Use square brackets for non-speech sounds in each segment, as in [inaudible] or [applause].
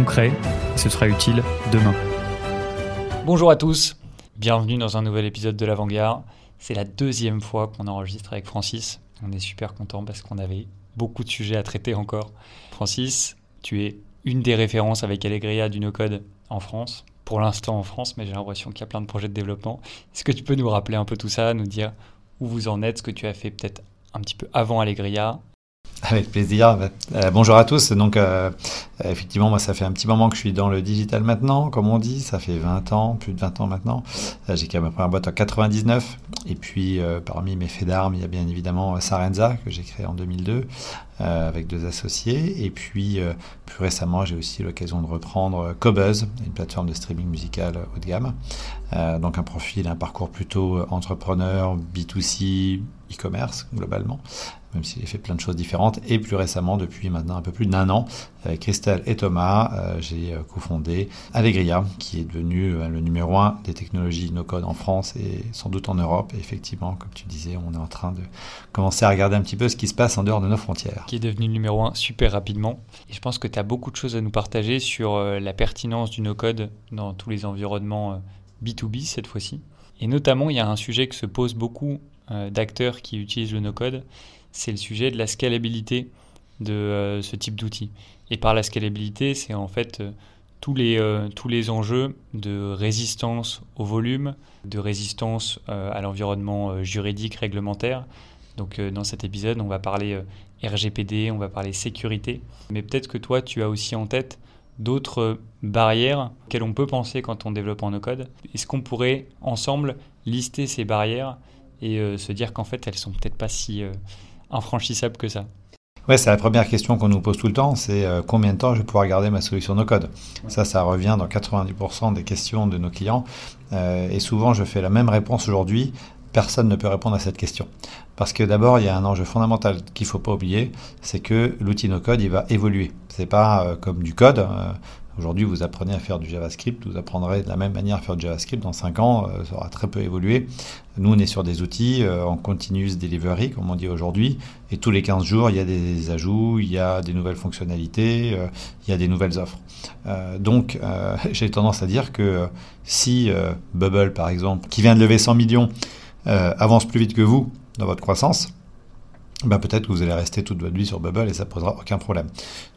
concret et ce sera utile demain. Bonjour à tous, bienvenue dans un nouvel épisode de l'Avant-Garde. C'est la deuxième fois qu'on enregistre avec Francis. On est super content parce qu'on avait beaucoup de sujets à traiter encore. Francis, tu es une des références avec Allegria du no-code en France pour l'instant en France, mais j'ai l'impression qu'il y a plein de projets de développement. Est-ce que tu peux nous rappeler un peu tout ça, nous dire où vous en êtes, ce que tu as fait peut-être un petit peu avant Allegria? Avec plaisir. Euh, bonjour à tous. Donc, euh, effectivement, moi, ça fait un petit moment que je suis dans le digital maintenant, comme on dit. Ça fait 20 ans, plus de 20 ans maintenant. Euh, j'ai créé ma première boîte en 99. Et puis, parmi mes faits d'armes, il y a bien évidemment Sarenza, que j'ai créé en 2002, avec deux associés. Et puis, plus récemment, j'ai aussi l'occasion de reprendre Cobuzz, une plateforme de streaming musical haut de gamme. donc, un profil, un parcours plutôt entrepreneur, B2C, e-commerce globalement, même s'il a fait plein de choses différentes. Et plus récemment, depuis maintenant un peu plus d'un an, avec Christelle et Thomas, euh, j'ai euh, cofondé Allegria, qui est devenu euh, le numéro un des technologies no-code en France et sans doute en Europe. Et effectivement, comme tu disais, on est en train de commencer à regarder un petit peu ce qui se passe en dehors de nos frontières. Qui est devenu le numéro un super rapidement. Et je pense que tu as beaucoup de choses à nous partager sur la pertinence du no-code dans tous les environnements B2B cette fois-ci. Et notamment, il y a un sujet que se pose beaucoup d'acteurs qui utilisent le no-code, c'est le sujet de la scalabilité de euh, ce type d'outil. Et par la scalabilité, c'est en fait euh, tous, les, euh, tous les enjeux de résistance au volume, de résistance à l'environnement juridique, réglementaire. Donc dans cet épisode, on va parler RGPD, on va parler sécurité. Mais peut-être que toi, tu as aussi en tête d'autres barrières auxquelles on peut penser quand on développe en no-code. Est-ce qu'on pourrait ensemble lister ces barrières et se dire qu'en fait, elles sont peut-être pas si infranchissable que ça? Ouais, c'est la première question qu'on nous pose tout le temps, c'est euh, combien de temps je vais pouvoir garder ma solution no code? Ça, ça revient dans 90% des questions de nos clients. Euh, et souvent, je fais la même réponse aujourd'hui. Personne ne peut répondre à cette question. Parce que d'abord, il y a un enjeu fondamental qu'il ne faut pas oublier, c'est que l'outil no code, il va évoluer. C'est pas euh, comme du code. Aujourd'hui, vous apprenez à faire du JavaScript, vous apprendrez de la même manière à faire du JavaScript. Dans 5 ans, euh, ça aura très peu évolué. Nous, on est sur des outils euh, en continuous delivery, comme on dit aujourd'hui. Et tous les 15 jours, il y a des ajouts, il y a des nouvelles fonctionnalités, euh, il y a des nouvelles offres. donc, [laughs] j'ai tendance à dire que si Bubble, par exemple, qui vient de lever 100 millions, avance plus vite que vous dans votre croissance, bah, peut-être que vous allez rester toute votre vie sur Bubble et ça posera aucun problème.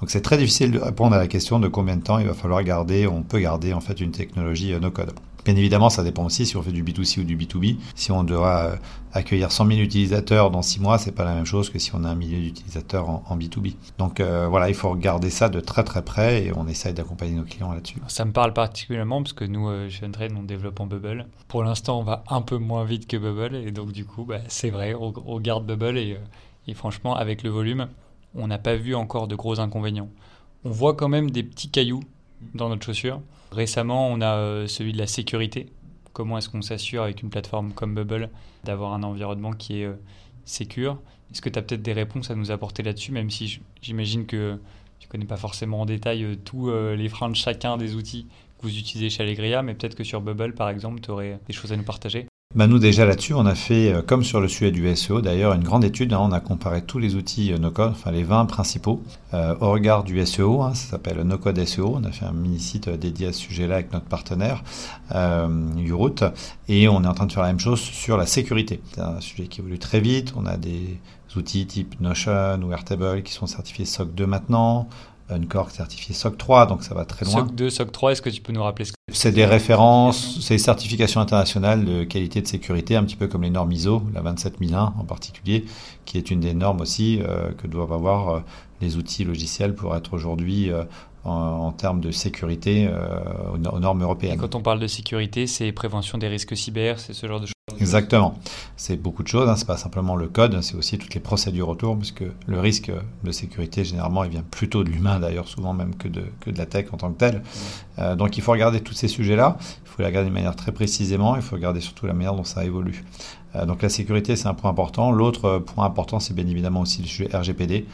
Donc c'est très difficile de répondre à la question de combien de temps il va falloir garder, on peut garder en fait une technologie euh, no code. Bien évidemment, ça dépend aussi si on fait du B2C ou du B2B. Si on devra euh, accueillir 100 000 utilisateurs dans 6 mois, c'est pas la même chose que si on a un millier d'utilisateurs en, B2B. Donc euh, voilà, il faut regarder ça de très très près et on essaye d'accompagner nos clients là-dessus. Ça me parle particulièrement parce que nous, chez Untrain, on développe en Bubble. Pour l'instant, on va un peu moins vite que Bubble et donc du coup, bah, c'est vrai, on, garde Bubble et et franchement, avec le volume, on n'a pas vu encore de gros inconvénients. On voit quand même des petits cailloux dans notre chaussure. Récemment, on a euh, celui de la sécurité. Comment est-ce qu'on s'assure avec une plateforme comme Bubble d'avoir un environnement qui est euh, sécure? Est-ce que tu as peut-être des réponses à nous apporter là-dessus, même si j'imagine que tu connais pas forcément en détail euh, tous les freins de chacun des outils que vous utilisez chez Allegria, mais peut-être que sur Bubble, par exemple, tu aurais des choses à nous partager bah nous déjà là-dessus, on a fait, euh, comme sur le sujet du SEO d'ailleurs, une grande étude. Hein. on a comparé tous les outils euh, no-code, enfin les 20 principaux, euh, au regard du SEO. Hein, ça s'appelle no-code SEO. On a fait un mini-site dédié à ce sujet-là avec notre partenaire, euh, Uroot. Et on est en train de faire la même chose sur la sécurité. C'est un sujet qui évolue très vite. On a des outils type Notion ou Airtable qui sont certifiés SOC 2 maintenant. Uncork certifié SOC 3, donc ça va très loin. SOC 2, SOC 3, est-ce que tu peux nous rappeler ce que c'est des références, c'est des certifications internationales de qualité de sécurité, un petit peu comme les normes ISO, la 27001 en particulier, qui est une des normes aussi euh, que doivent avoir euh, les outils logiciels pour être aujourd'hui euh, en, termes de sécurité aux, normes européennes. Et quand on parle de sécurité, c'est prévention des risques cyber, c'est ce genre de choses Exactement. C'est beaucoup de choses. Hein. C'est pas simplement le code, c'est aussi toutes les procédures autour, puisque le risque de sécurité généralement, il vient plutôt de l'humain d'ailleurs, souvent même que de, que de la tech en tant que telle. Euh, donc il faut regarder tous ces sujets-là. Il faut les regarder de manière très précisément. Il faut regarder surtout la manière dont ça évolue. Euh, donc la sécurité, c'est un point important. L'autre point important, c'est bien évidemment aussi le sujet RGPD.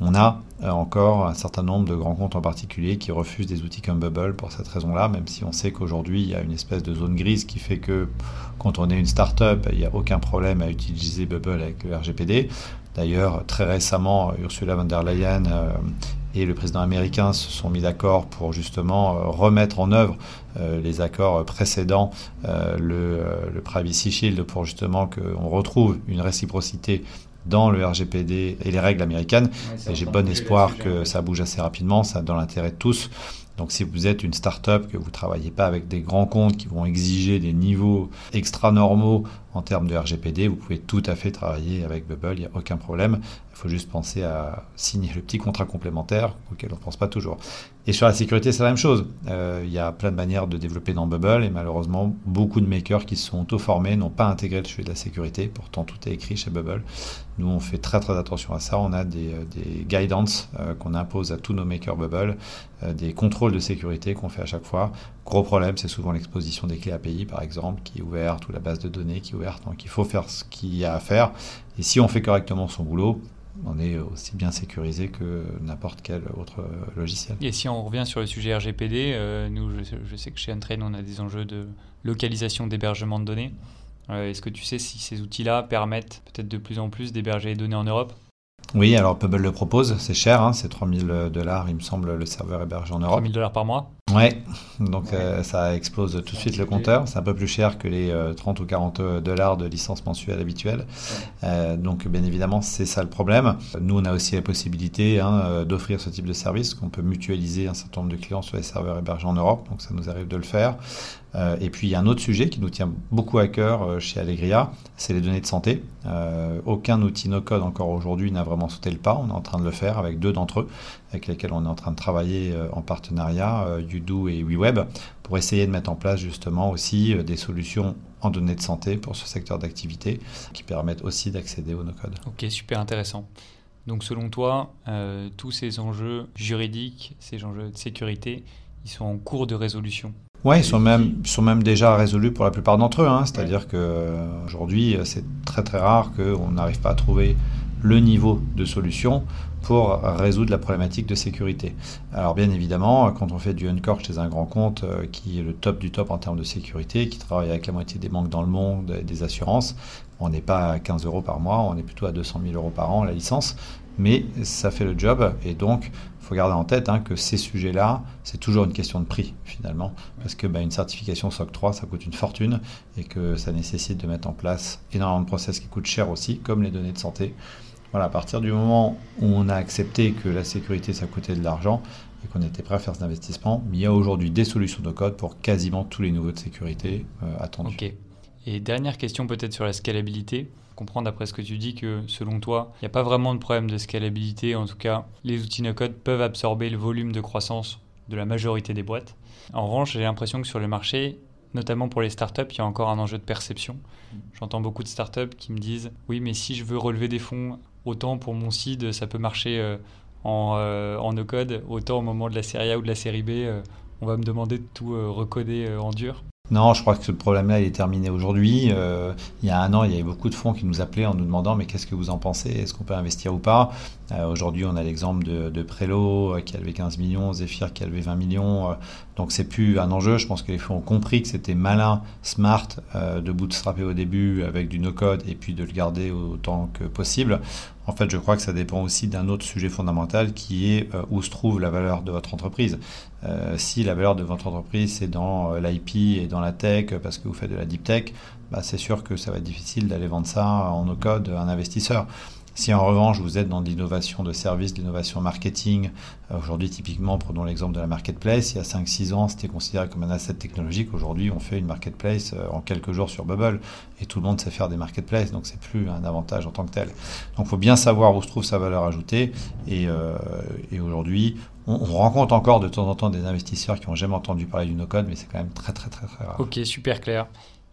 On a euh, encore un certain nombre de grands comptes en particulier qui refusent des outils comme Bubble pour cette raison-là, même si on sait qu'aujourd'hui il y a une espèce de zone grise qui fait que quand on est une start-up, il n'y a aucun problème à utiliser Bubble avec le RGPD. D'ailleurs, très récemment, Ursula von der Leyen euh, et le président américain se sont mis d'accord pour justement euh, remettre en œuvre les accords précédents, le, le, Privacy Shield, pour justement qu'on retrouve une réciprocité dans le RGPD et les règles américaines. et j'ai bon espoir que ça bouge assez rapidement, ça dans l'intérêt de tous. Donc si vous êtes une start-up, que vous ne travaillez pas avec des grands comptes qui vont exiger des niveaux extra normaux en termes de RGPD, vous pouvez tout à fait travailler avec Bubble, il n'y a aucun problème. Il faut juste penser à signer le petit contrat complémentaire auquel on ne pense pas toujours. Et sur la sécurité, c'est la même chose. Euh, il y a plein de manières de développer dans Bubble et malheureusement, beaucoup de makers qui se sont auto-formés n'ont pas intégré le sujet de la sécurité. Pourtant, tout est écrit chez Bubble. Nous, on fait très très attention à ça. On a des, euh, des guidance euh, qu'on impose à tous nos makers Bubble, des contrôles de sécurité qu'on fait à chaque fois. Gros problème, c'est souvent l'exposition des clés API, par exemple, qui est ouverte, ou la base de données qui est ouverte. Donc il faut faire ce qu'il y a à faire. Et si on fait correctement son boulot, on est aussi bien sécurisé que n'importe quel autre logiciel. Et si on revient sur le sujet RGPD, euh, nous, je, sais que chez Untrain, on a des enjeux de localisation d'hébergement de données. Euh, est-ce que tu sais si ces outils-là permettent peut-être de plus en plus d'héberger les données en Europe? Oui, alors Pebble le propose, c'est cher, hein, c'est 3000 dollars, il me semble, le serveur hébergé en Europe. 3000 dollars par mois? Ouais, donc euh, ça explose tout de suite le compteur. C'est un peu plus cher que les 30 euh, ou 40 dollars de licence mensuelle habituelle. Euh, donc bien évidemment, c'est ça le problème. Nous, on a aussi la possibilité hein, d'offrir ce type de service, qu'on peut mutualiser un certain nombre de clients sur les serveurs hébergés en Europe, donc ça nous arrive de le faire. Euh, et puis il y a un autre sujet qui nous tient beaucoup à cœur euh, chez Allegria, c'est les données de santé. Euh, aucun outil no-code encore aujourd'hui n'a vraiment sauté le pas. On est en train de le faire avec deux d'entre eux, avec lesquels on est en train de travailler en partenariat, Udo et WeWeb, pour essayer de mettre en place justement aussi des solutions en données de santé pour ce secteur d'activité qui permettent aussi d'accéder au no-code. Ok, super intéressant. Donc selon toi, tous ces enjeux juridiques, ces enjeux de sécurité, ils sont en cours de résolution? Oui, ils sont même, sont même déjà résolus pour la plupart d'entre eux. Hein. C'est-à-dire qu'aujourd'hui, c'est très très rare qu'on n'arrive pas à trouver le niveau de solution pour résoudre la problématique de sécurité. Alors bien évidemment, quand on fait du Uncork chez un grand compte euh, qui est le top du top en termes de sécurité, qui travaille avec la moitié des banques dans le monde, des assurances, on n'est pas à 15 euros par mois, on est plutôt à 200 000 euros par an la licence, mais ça fait le job et donc il faut garder en tête hein, que ces sujets-là, c'est toujours une question de prix finalement, parce que bah, une certification SOC 3, ça coûte une fortune et que ça nécessite de mettre en place énormément de process qui coûtent cher aussi, comme les données de santé. Voilà, à partir du moment où on a accepté que la sécurité, ça coûtait de l'argent et qu'on était prêt à faire cet investissement, il y a aujourd'hui des solutions de code pour quasiment tous les niveaux de sécurité euh, attendus. Et dernière question peut-être sur la scalabilité comprendre d'après ce que tu dis que selon toi, il n'y a pas vraiment de problème de scalabilité. En tout cas, les outils no-code peuvent absorber le volume de croissance de la majorité des boîtes. En revanche, j'ai l'impression que sur le marché, notamment pour les startups, il y a encore un enjeu de perception. J'entends beaucoup de startups qui me disent Oui, mais si je veux relever des fonds, autant pour mon seed, ça peut marcher euh, en, euh, en no-code, autant au moment de la série A ou de la série B, euh, on va me demander de tout recoder en dur. Non, je crois que ce problème-là est terminé aujourd'hui. Euh, il y a un an, il y avait beaucoup de fonds qui nous appelaient en nous demandant mais qu'est-ce que vous en pensez? Est-ce qu'on peut investir ou pas? Euh, Aujourd'hui, on a l'exemple de, de Prelo euh, qui a levé 15 millions, Zephyr qui a levé 20 millions. Donc c'est plus un enjeu. Je pense que les fonds ont compris que c'était malin, smart de bootstrapper au début avec du no-code et puis de le garder autant que possible. En fait, je crois que ça dépend aussi d'un autre sujet fondamental qui est euh, où se trouve la valeur de votre entreprise. Euh, si la valeur de votre entreprise c'est dans euh, l'IP et dans la tech parce que vous faites de la deep tech, bah, c'est sûr que ça va être difficile d'aller vendre ça en no-code à un investisseur. Si en revanche vous êtes dans l'innovation de service, l'innovation marketing, euh, aujourd'hui typiquement prenons l'exemple de la marketplace, il y a 5-6 ans c'était considéré comme un asset technologique, aujourd'hui on fait une marketplace euh, en quelques jours sur Bubble et tout le monde sait faire des marketplaces, donc c'est plus un avantage en tant que tel. Donc il faut bien savoir où se trouve sa valeur ajoutée et, euh, et aujourd'hui on, rencontre encore de temps en temps des investisseurs qui n'ont jamais entendu parler du no-code, mais c'est quand même très très très très rare. Ok, super clair.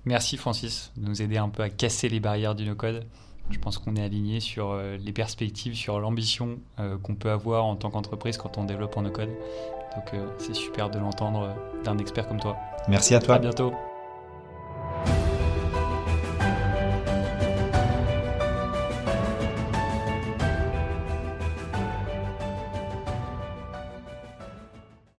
Merci Francis de nous aider un peu à casser les barrières du no-code. Je pense qu'on est aligné sur euh, les perspectives, sur l'ambition euh, qu'on peut avoir en tant qu'entreprise quand on développe en no-code. Donc c'est super de l'entendre d'un expert comme toi. Merci à toi. À bientôt.